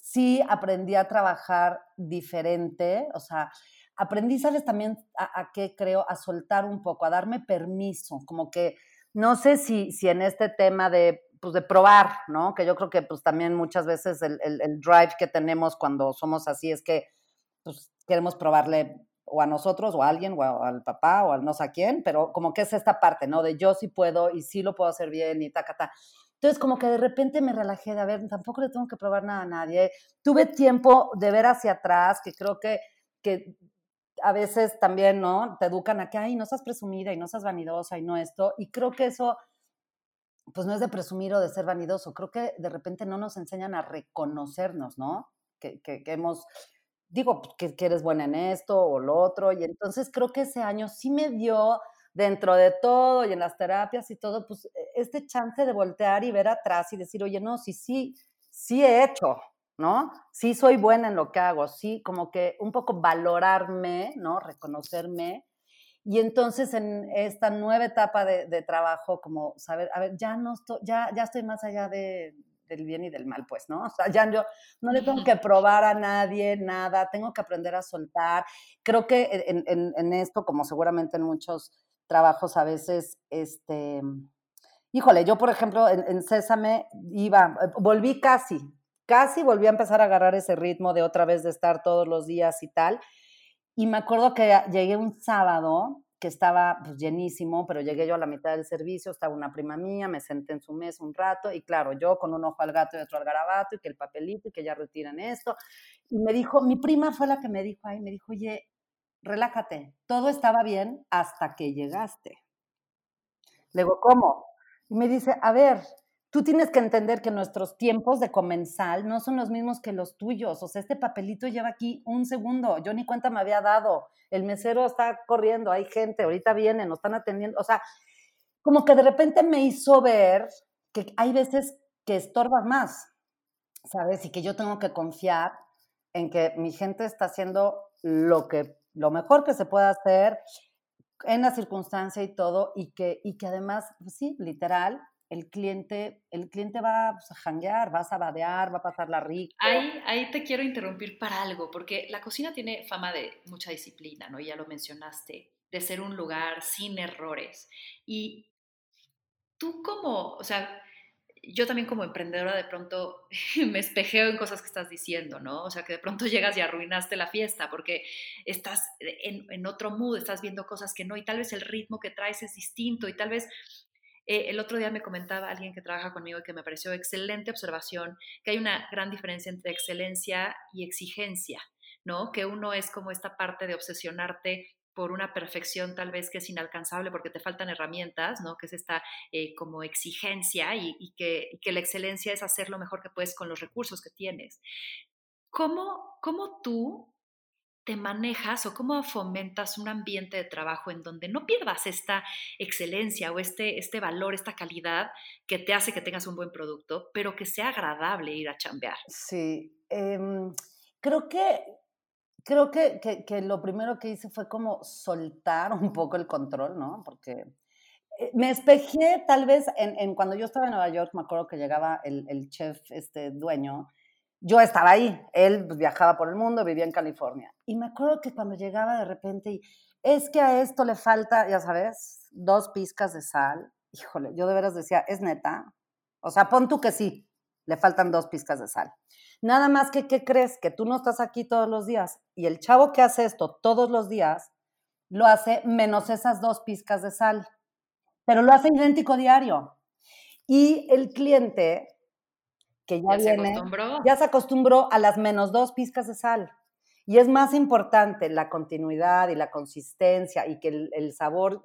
sí aprendí a trabajar diferente, o sea, aprendí, ¿sabes? También a, qué creo, a soltar un poco, a darme permiso, como que no sé si, si en este tema de, pues de probar, ¿no? Que yo creo que pues también muchas veces el, el, drive que tenemos cuando somos así es que pues queremos probarle o a nosotros o a alguien o, al papá o al no sé a quién, pero como que es esta parte, ¿no? De yo sí puedo y sí lo puedo hacer bien y ta, ta. Entonces, como que de repente me relajé de, a ver, tampoco le tengo que probar nada a nadie. Tuve tiempo de ver hacia atrás, que creo que, que a veces también, ¿no? Te educan a que, ay, no seas presumida y no seas vanidosa y no esto. Y creo que eso, pues no es de presumir o de ser vanidoso. Creo que de repente no nos enseñan a reconocernos, ¿no? Que, que, hemos, digo, que, que, eres buena en esto o lo otro. Y entonces creo que ese año sí me dio, dentro de todo y en las terapias y todo, pues e, este chance de voltear y ver atrás y decir, oye, no, sí, sí, sí he hecho, ¿no? Sí soy buena en lo que hago, sí, como que un poco valorarme, ¿no? Reconocerme. Y entonces en esta nueva etapa de, trabajo, como saber, a ver, ya no estoy, ya, ya estoy más allá de, del bien y del mal, pues, ¿no? O sea, ya yo no le tengo que probar a nadie nada, tengo que aprender a soltar. Creo que en, en, en esto, como seguramente en muchos trabajos a veces, este, híjole, yo por ejemplo en, en Césame iba, volví casi, casi volví a empezar a agarrar ese ritmo de otra vez de estar todos los días y tal. Y me acuerdo que llegué un sábado que estaba pues, llenísimo, pero llegué yo a la mitad del servicio, estaba una prima mía, me senté en su mesa un rato y claro, yo con un ojo al gato y otro al garabato y que el papelito y que ya retiran esto. Y me dijo, mi prima fue la que me dijo ahí, me dijo, oye, relájate, todo estaba bien hasta que llegaste. Le digo, ¿cómo? Y me dice, a ver, tú tienes que entender que nuestros tiempos de comensal no son los mismos que los tuyos. O sea, este papelito lleva aquí un segundo. Yo ni cuenta me había dado. El mesero está corriendo, hay gente, ahorita vienen, nos están atendiendo. O sea, como que de repente me hizo ver que hay veces que estorbas más, ¿sabes? Y que yo tengo que confiar en que mi gente está haciendo lo que lo mejor que se pueda hacer en la circunstancia y todo, y que, y que además, pues sí, literal, el cliente, el cliente va pues, a janguear, va a sabadear, va a pasar la rica. Ahí, ahí te quiero interrumpir para algo, porque la cocina tiene fama de mucha disciplina, ¿no? Ya lo mencionaste, de ser un lugar sin errores. Y tú como, o sea, yo también como emprendedora de pronto me espejeo en cosas que estás diciendo, ¿no? O sea, que de pronto llegas y arruinaste la fiesta porque estás en, en otro mood, estás viendo cosas que no, y tal vez el ritmo que traes es distinto, y tal vez eh, el otro día me comentaba alguien que trabaja conmigo y que me pareció excelente observación, que hay una gran diferencia entre excelencia y exigencia, ¿no? Que uno es como esta parte de obsesionarte por una perfección tal vez que es inalcanzable porque te faltan herramientas, ¿no? Que es esta eh, como exigencia y, que, que, la excelencia es hacer lo mejor que puedes con los recursos que tienes. ¿Cómo, cómo tú te manejas o cómo fomentas un ambiente de trabajo en donde no pierdas esta excelencia o este, este valor, esta calidad que te hace que tengas un buen producto, pero que sea agradable ir a chambear? Sí, em, creo que... Creo que, que, lo primero que hice fue como soltar un poco el control, ¿no? Porque eh, me espejé tal vez en, en, cuando yo estaba en Nueva York, me acuerdo que llegaba el, el chef, este dueño, yo estaba ahí, él pues, viajaba por el mundo, vivía en California. Y me acuerdo que cuando llegaba de repente y es que a esto le falta, ya sabes, dos pizcas de sal. Híjole, yo de veras decía, es neta. O sea, pon tú que sí, le faltan dos pizcas de sal. Nada más que, ¿qué crees? Que tú no estás aquí todos los días. Y el chavo que hace esto todos los días, lo hace menos esas dos pizcas de sal. Pero lo hace idéntico diario. Y el cliente que ya, viene, ya se acostumbró a las menos dos pizcas de sal. Y es más importante la continuidad y la consistencia y que el, sabor,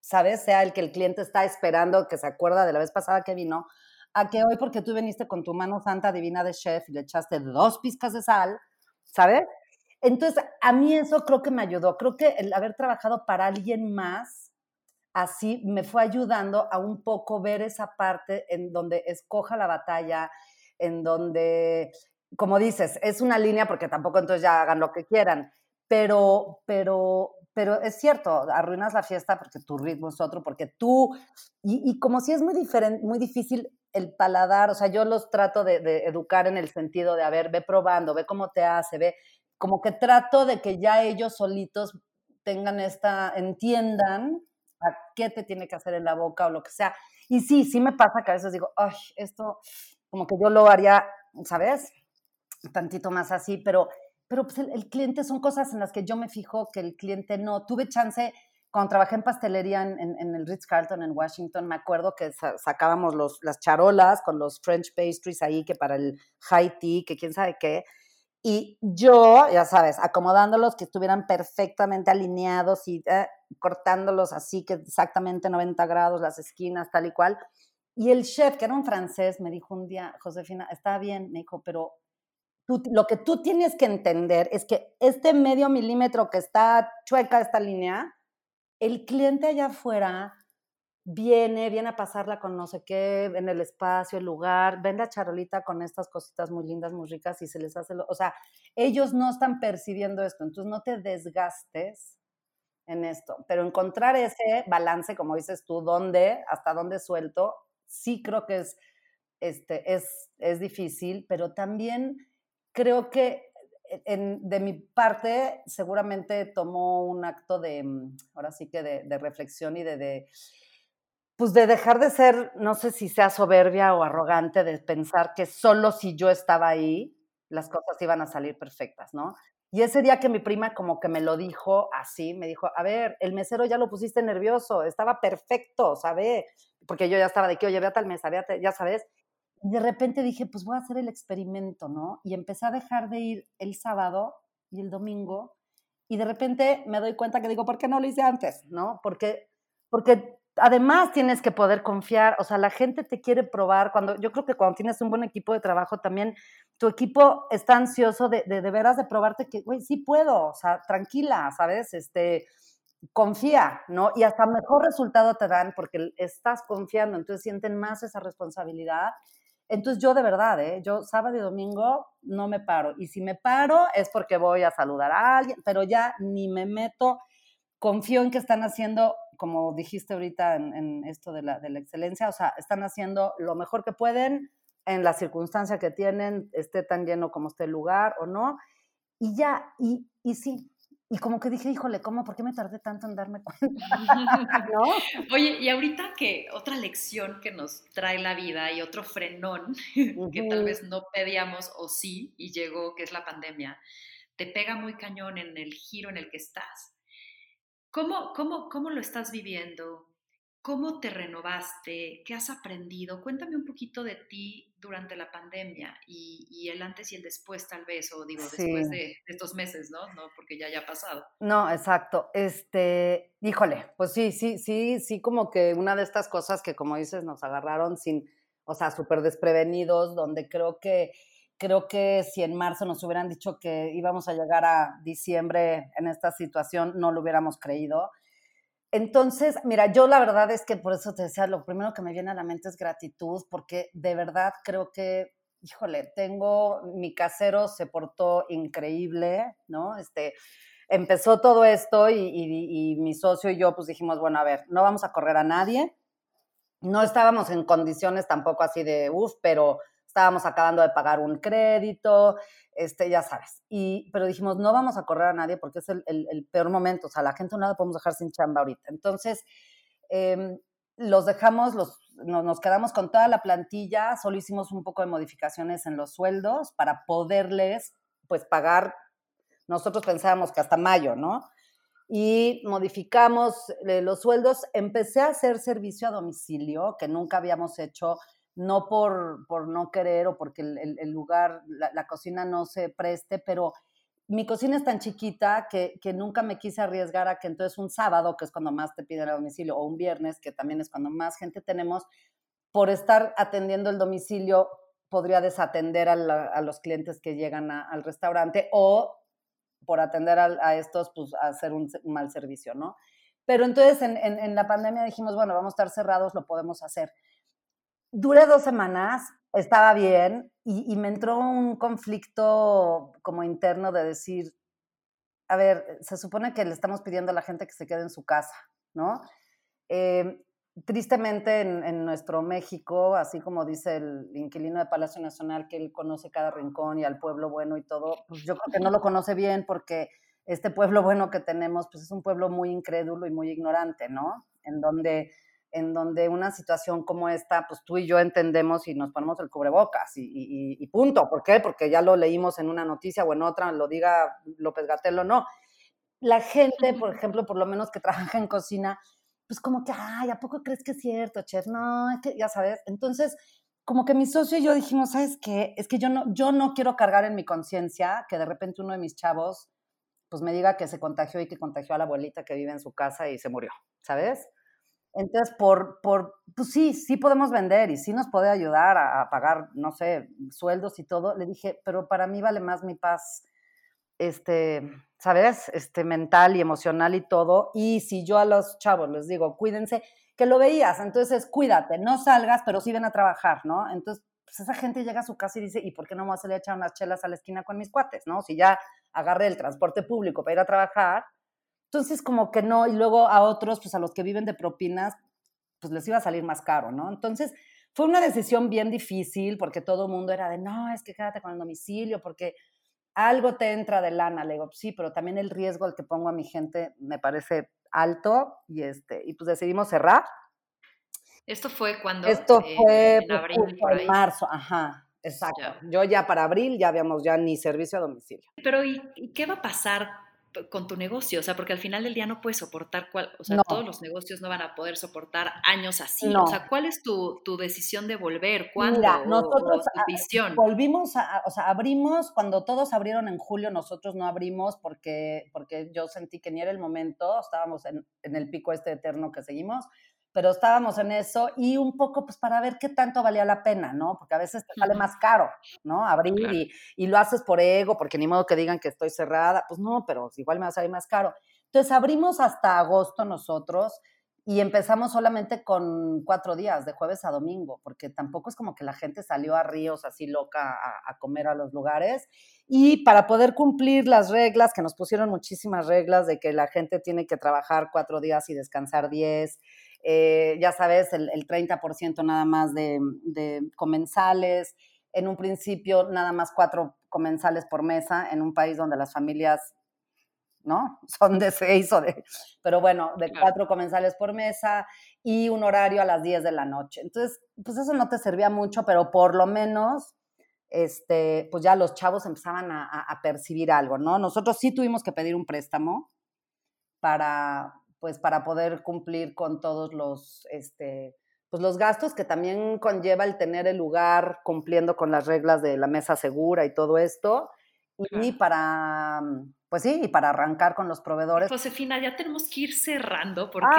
¿sabes? Sea el que el cliente está esperando, que se acuerda de la vez pasada que vino, a que hoy porque tú viniste con tu mano santa divina de chef y le echaste dos pizcas de sal, ¿sabes? Entonces, a mí eso creo que me ayudó. Creo que el haber trabajado para alguien más, así me fue ayudando a un poco ver esa parte en donde escoja la batalla, en donde, como dices, es una línea porque tampoco entonces ya hagan lo que quieran, pero, pero, pero es cierto, arruinas la fiesta porque tu ritmo es otro, porque tú, y, como si es muy, diferente, muy difícil el paladar, o sea, yo los trato de, educar en el sentido de, a ver, ve probando, ve cómo te hace, ve, como que trato de que ya ellos solitos tengan esta, entiendan a qué te tiene que hacer en la boca o lo que sea. Y sí, sí me pasa que a veces digo, ay, esto, como que yo lo haría, ¿sabes? Tantito más así, pero, pero pues el, cliente son cosas en las que yo me fijo que el cliente no. Tuve chance, cuando trabajé en pastelería en, el Ritz-Carlton en Washington, me acuerdo que sacábamos los, las charolas con los French pastries ahí, que para el high tea, que quién sabe qué. Y yo, ya sabes, acomodándolos que estuvieran perfectamente alineados y eh, cortándolos así, que exactamente 90 grados, las esquinas, tal y cual. Y el chef, que era un francés, me dijo un día, Josefina, está bien, me dijo, pero tú, lo que tú tienes que entender es que este medio milímetro que está chueca esta línea, el cliente allá afuera viene, viene a pasarla con no sé qué, en el espacio, el lugar, ven la charolita con estas cositas muy lindas, muy ricas y se les hace, lo, o sea, ellos no están percibiendo esto, entonces no te desgastes en esto, pero encontrar ese balance, como dices tú, dónde, hasta dónde suelto, sí creo que es, este, es, es difícil, pero también creo que en, de mi parte seguramente tomó un acto de, mm, ahora sí que de, reflexión y de, pues de dejar de ser, no sé si sea soberbia o arrogante, de pensar que solo si yo estaba ahí, las cosas iban a salir perfectas, ¿no? Y ese día que mi prima como que me lo dijo así, me dijo, a ver, el mesero ya lo pusiste nervioso, estaba perfecto, ¿sabe? porque yo ya estaba de que, oye, ve a tal mesa, ya sabes. De repente dije, pues voy a hacer el experimento, ¿no? Y empecé a dejar de ir el sábado y el domingo. Y de repente me doy cuenta que digo, ¿por qué no lo hice antes? ¿No? Porque, porque además tienes que poder confiar, o sea, la gente te quiere probar, cuando yo creo que cuando tienes un buen equipo de trabajo también, tu equipo está ansioso de de, de veras de probarte que, güey, sí puedo, o sea, tranquila, ¿sabes? Este, confía, ¿no? Y hasta mejor resultado te dan porque estás confiando, entonces sienten más esa responsabilidad. Entonces yo de verdad, ¿eh? yo sábado y domingo no me paro. Y si me paro es porque voy a saludar a alguien, pero ya ni me meto. Confío en que están haciendo, como dijiste ahorita en, esto de la, de la excelencia, o sea, están haciendo lo mejor que pueden en la circunstancia que tienen, esté tan lleno como esté el lugar o no. Y ya, y, y sí, y como que dije, híjole, ¿cómo? ¿Por qué me tardé tanto en darme cuenta? ¿No? Oye, y ahorita que otra lección que nos trae la vida y otro frenón que tal vez no pedíamos o sí y llegó, que es la pandemia, te pega muy cañón en el giro en el que estás. ¿Cómo, cómo, cómo lo estás viviendo? ¿Cómo te renovaste? ¿Qué has aprendido? Cuéntame un poquito de ti durante la pandemia y, el antes y el después, tal vez, o digo, después de, estos meses, ¿no? ¿no? Porque ya ya ha pasado. No, exacto. Este, híjole, pues sí, sí, sí, sí, como que una de estas cosas que, como dices, nos agarraron sin, o sea, súper desprevenidos, donde creo que, creo que si en marzo nos hubieran dicho que íbamos a llegar a diciembre en esta situación, no lo hubiéramos creído entonces, mira, yo la verdad es que por eso te decía, lo primero que me viene a la mente es gratitud, porque de verdad creo que, híjole, tengo, mi casero se portó increíble, ¿no? Este, empezó todo esto y, mi socio y yo pues dijimos, bueno, a ver, no vamos a correr a nadie, no estábamos en condiciones tampoco así de, uff, pero estábamos acabando de pagar un crédito, este, ya sabes. Y, pero dijimos, no vamos a correr a nadie porque es el, peor momento, o sea, la gente no la podemos dejar sin chamba ahorita. Entonces, em, los dejamos, los, nos, quedamos con toda la plantilla, solo hicimos un poco de modificaciones en los sueldos para poderles, pues, pagar, nosotros pensábamos que hasta mayo, ¿no? Y modificamos eh, los sueldos, empecé a hacer servicio a domicilio, que nunca habíamos hecho no por, por no querer o porque el, lugar, la, cocina no se preste, pero mi cocina es tan chiquita que, que, nunca me quise arriesgar a que entonces un sábado, que es cuando más te piden a domicilio, o un viernes, que también es cuando más gente tenemos, por estar atendiendo el domicilio, podría desatender a, los clientes que llegan al restaurante o por atender a, estos, pues hacer un, mal servicio, ¿no? Pero entonces en, en la pandemia dijimos, bueno, vamos a estar cerrados, lo podemos hacer. Duré dos semanas, estaba bien y, me entró un conflicto como interno de decir, a ver, se supone que le estamos pidiendo a la gente que se quede en su casa, ¿no? Eh, tristemente en, nuestro México, así como dice el inquilino de Palacio Nacional, que él conoce cada rincón y al pueblo bueno y todo, pues yo creo que no lo conoce bien porque este pueblo bueno que tenemos, pues es un pueblo muy incrédulo y muy ignorante, ¿no? En donde en donde una situación como esta, pues tú y yo entendemos y nos ponemos el cubrebocas y, punto. ¿Por qué? Porque ya lo leímos en una noticia o en otra, lo diga López Gatelo, no. La gente, por ejemplo, por lo menos que trabaja en cocina, pues como que, ay, ¿a poco crees que es cierto, chef? No, es que ya sabes. Entonces, como que mi socio y yo dijimos, ¿sabes qué? Es que yo no, yo no quiero cargar en mi conciencia que de repente uno de mis chavos, pues me diga que se contagió y que contagió a la abuelita que vive en su casa y se murió, ¿sabes? Entonces, por, por, pues sí, sí podemos vender y sí nos puede ayudar a, pagar, no sé, sueldos y todo. Le dije, pero para mí vale más mi paz, este, ¿sabes? Este, mental y emocional y todo. Y si yo a los chavos les digo, cuídense, que lo veías, entonces cuídate, no salgas, pero sí ven a trabajar, ¿no? Entonces, pues esa gente llega a su casa y dice, ¿y por qué no me voy a salir a echar unas chelas a la esquina con mis cuates, ¿no? Si ya agarré el transporte público para ir a trabajar, entonces, como que no, y luego a otros, pues a los que viven de propinas, pues les iba a salir más caro, ¿no? Entonces, fue una decisión bien difícil porque todo el mundo era de, no, es que quédate con el domicilio porque algo te entra de lana. Le digo, sí, pero también el riesgo al que pongo a mi gente me parece alto y, este, y pues decidimos cerrar. Esto fue cuando... Esto eh, fue en, pues, abril, en marzo, ajá. Exacto. Yo ya para abril ya habíamos ya ni servicio a domicilio. Pero ¿y qué va a pasar con tu negocio, o sea, porque al final del día no puedes soportar, cual, o sea, todos los negocios no van a poder soportar años así. O sea, ¿cuál es tu, tu, decisión de volver? ¿Cuándo? Mira, nosotros tu visión? volvimos, a, o sea, abrimos, cuando todos abrieron en julio, nosotros no abrimos porque, porque yo sentí que ni era el momento, estábamos en, en el pico este eterno que seguimos, pero estábamos en eso y un poco pues para ver qué tanto valía la pena, ¿no? Porque a veces te sale más caro, ¿no? Abrir y, y, lo haces por ego, porque ni modo que digan que estoy cerrada, pues no, pero igual me va a salir más caro. Entonces abrimos hasta agosto nosotros y empezamos solamente con cuatro días, de jueves a domingo, porque tampoco es como que la gente salió a ríos así loca a, a comer a los lugares. Y para poder cumplir las reglas, que nos pusieron muchísimas reglas de que la gente tiene que trabajar cuatro días y descansar diez, eh, ya sabes, el, 30% nada más de, comensales, en un principio nada más cuatro comensales por mesa, en un país donde las familias ¿no? Son de seis o de, pero bueno, de cuatro comensales por mesa y un horario a las 10 de la noche. Entonces, pues eso no te servía mucho, pero por lo menos, este, pues ya los chavos empezaban a, a percibir algo, ¿no? Nosotros sí tuvimos que pedir un préstamo para, pues, para poder cumplir con todos los, este, pues los gastos que también conlleva el tener el lugar cumpliendo con las reglas de la mesa segura y todo esto. Y para, pues sí, y para arrancar con los proveedores. Josefina, ya tenemos que ir cerrando porque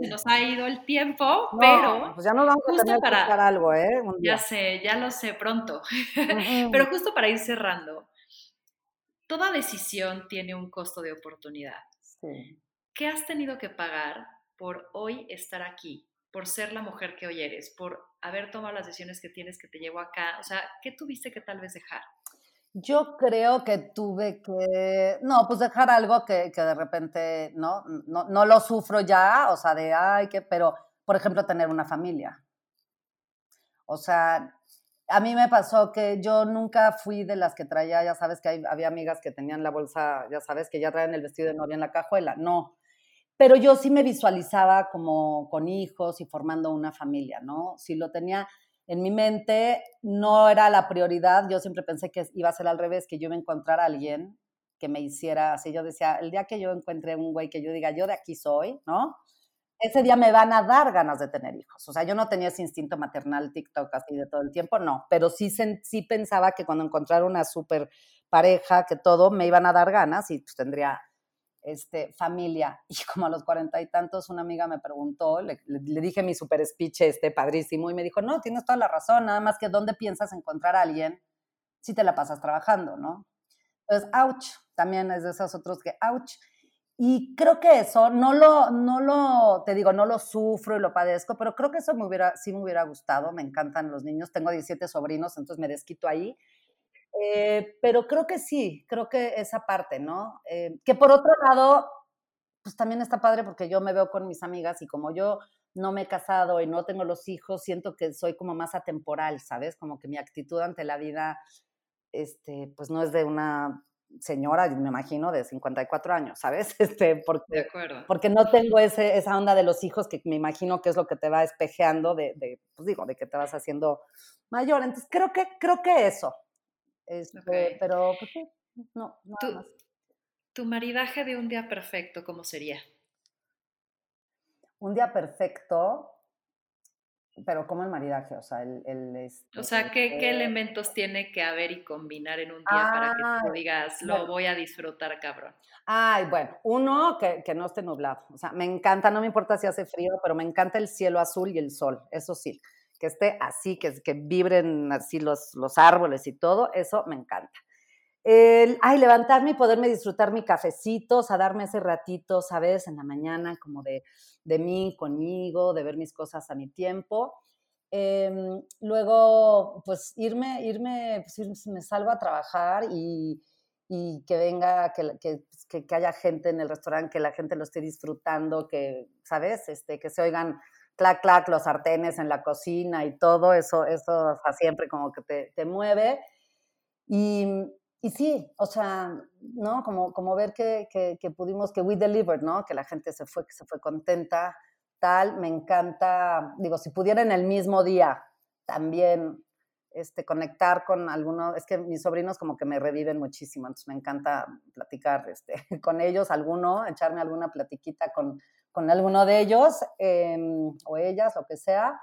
se nos ha ido el tiempo, pero pues ya nos vamos a tener para, que algo, ¿eh? Ya sé, ya lo sé pronto. pero justo para ir cerrando, toda decisión tiene un costo de oportunidad. Sí. ¿Qué has tenido que pagar por hoy estar aquí? por ser la mujer que hoy eres, por haber tomado las decisiones que tienes que te llevó acá? O sea, ¿qué tuviste que tal vez dejar? Yo creo que tuve que, no, pues dejar algo que, que de repente, ¿no? ¿no? No lo sufro ya, o sea, de, ay, que, pero, por ejemplo, tener una familia. O sea, a mí me pasó que yo nunca fui de las que traía, ya sabes que había amigas que tenían la bolsa, ya sabes, que ya traen el vestido de novia en la cajuela. No, pero yo sí me visualizaba como con hijos y formando una familia, ¿no? Si lo tenía en mi mente, no era la prioridad. Yo siempre pensé que iba a ser al revés, que yo iba a encontrar a alguien que me hiciera así. Yo decía, el día que yo encuentre un güey que yo diga, yo de aquí soy, ¿no? Ese día me van a dar ganas de tener hijos. O sea, yo no tenía ese instinto maternal TikTok así de todo el tiempo, no. Pero sí, sí pensaba que cuando encontrara una súper pareja, que todo, me iban a dar ganas y pues tendría este, familia. Y como a los cuarenta y tantos, una amiga me preguntó, le, dije mi super speech este, padrísimo, y me dijo, no, tienes toda la razón, nada más que dónde piensas encontrar a alguien si te la pasas trabajando, ¿no? Entonces, ouch, también es de esos otros que, ouch. Y creo que eso, no lo, no lo, te digo, no lo sufro y lo padezco, pero creo que eso me hubiera, sí me hubiera gustado, me encantan los niños, tengo 17 sobrinos, entonces me desquito ahí, eh, pero creo que sí, creo que esa parte, ¿no? Eh, que por otro lado, pues también está padre porque yo me veo con mis amigas y como yo no me he casado y no tengo los hijos, siento que soy como más atemporal, ¿sabes? Como que mi actitud ante la vida, este, pues no es de una señora, me imagino, de 54 años, ¿sabes? Este, porque, porque no tengo ese, esa onda de los hijos que me imagino que es lo que te va espejeando de, de, pues digo, de que te vas haciendo mayor. Entonces, creo que, creo que eso, este, Pero, pues sí, no, nada más. ¿Tu maridaje de un día perfecto cómo sería? Un día perfecto, pero ¿cómo el maridaje? O sea, el... o sea, este, ¿qué, ¿qué, elementos tiene que haber y combinar en un día para que tú digas, lo voy a disfrutar, cabrón? Ay, bueno, uno, que, que, no esté nublado. O sea, me encanta, no me importa si hace frío, pero me encanta el cielo azul y el sol, eso sí que esté así, que, que vibren así los, los árboles y todo, eso me encanta. El, ay, levantarme y poderme disfrutar mi cafecito, o sea, darme ese ratito, ¿sabes? En la mañana, como de, de mí, conmigo, de ver mis cosas a mi tiempo. Em, luego, pues irme, irme, pues me salgo a trabajar y, y que venga, que, que, que, haya gente en el restaurante, que la gente lo esté disfrutando, que, ¿sabes? Este, que se oigan clac, clac, los sartenes en la cocina y todo eso, eso siempre como que te, te mueve. Y, y, sí, o sea, ¿no? Como, como ver que, que, que, pudimos, que we delivered, ¿no? Que la gente se fue, que se fue contenta, tal, me encanta, digo, si pudiera en el mismo día también este, conectar con alguno, es que mis sobrinos como que me reviven muchísimo, entonces me encanta platicar este, con ellos, alguno, echarme alguna platiquita con, con alguno de ellos em, o ellas, lo que sea.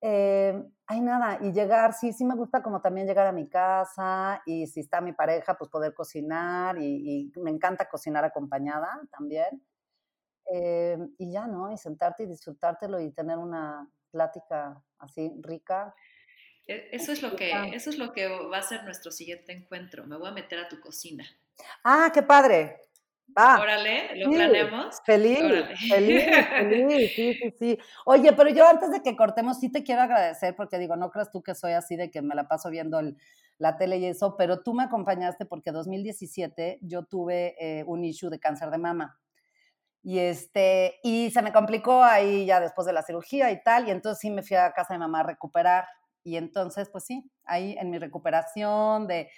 Eh, ay, nada, y llegar, sí, sí me gusta como también llegar a mi casa y si está mi pareja, pues poder cocinar y, me encanta cocinar acompañada también. Em, y ya, ¿no? Y sentarte y disfrutártelo y tener una plática así rica. E, eso es, lo que, eso es lo que va a ser nuestro siguiente encuentro. Me voy a meter a tu cocina. Ah, qué padre. Órale, ¿lo planeamos? Feliz, feliz, feliz, sí, sí, sí. Oye, pero yo antes de que cortemos, sí te quiero agradecer, porque digo, no creas tú que soy así de que me la paso viendo la tele y eso, pero tú me acompañaste porque 2017 yo tuve eh, un issue de cáncer de mama. Y, este, y se me complicó ahí ya después de la cirugía y tal, y entonces sí me fui a casa de mamá a recuperar. Y entonces, pues sí, ahí en mi recuperación de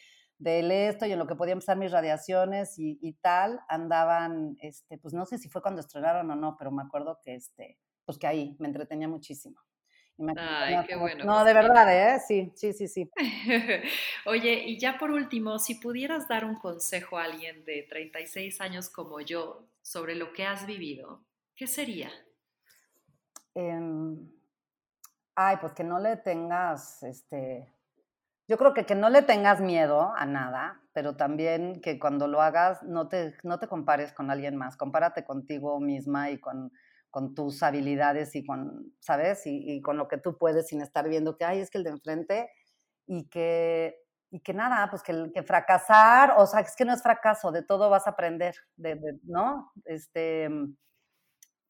del esto y en lo que podía empezar mis radiaciones y, tal, andaban, este, pues no sé si fue cuando estrenaron o no, pero me acuerdo que, este, pues que ahí me entretenía muchísimo. Ay, qué bueno. No, de verdad, ¿eh? Sí, sí, sí, sí. Oye, y ya por último, si pudieras dar un consejo a alguien de 36 años como yo sobre lo que has vivido, ¿qué sería? Em, ay, pues que no le tengas, este, yo creo que que no le tengas miedo a nada, pero también que cuando lo hagas no te, no te compares con alguien más, compárate contigo misma y con con tus habilidades y con, ¿sabes? Y, con lo que tú puedes sin estar viendo que, ay, es que el de enfrente y que, y que nada, pues que, que fracasar, o sea, es que no es fracaso, de todo vas a aprender, de, ¿no? Este,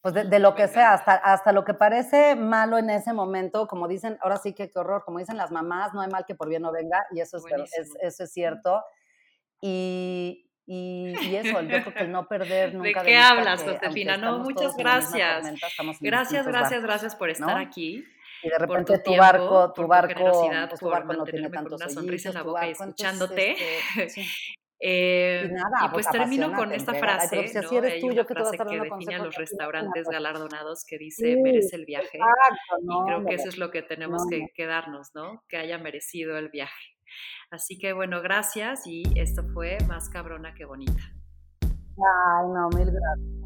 pues de, lo que sea, hasta, hasta lo que parece malo en ese momento, como dicen, ahora sí que qué horror, como dicen las mamás, no hay mal que por bien no venga, y eso es, eso es cierto. Y, y, eso, yo creo que el no perder nunca. ¿De qué hablas, Josefina? No, muchas gracias. Gracias, gracias, gracias por estar aquí. Y de repente tu barco, tu barco, pues, tu barco no tiene tanto una sonrisa en la boca y escuchándote. Este, eh, y, nada, y pues, pues termino con esta frase, si ¿no? eres tú, yo que, frase que define a los restaurantes galardonados que dice merece el viaje. Exacto, no, y creo que eso es lo que tenemos que quedarnos, ¿no? Que haya merecido el viaje. Así que bueno, gracias y esto fue más cabrona que bonita. Ay, no, mil gracias.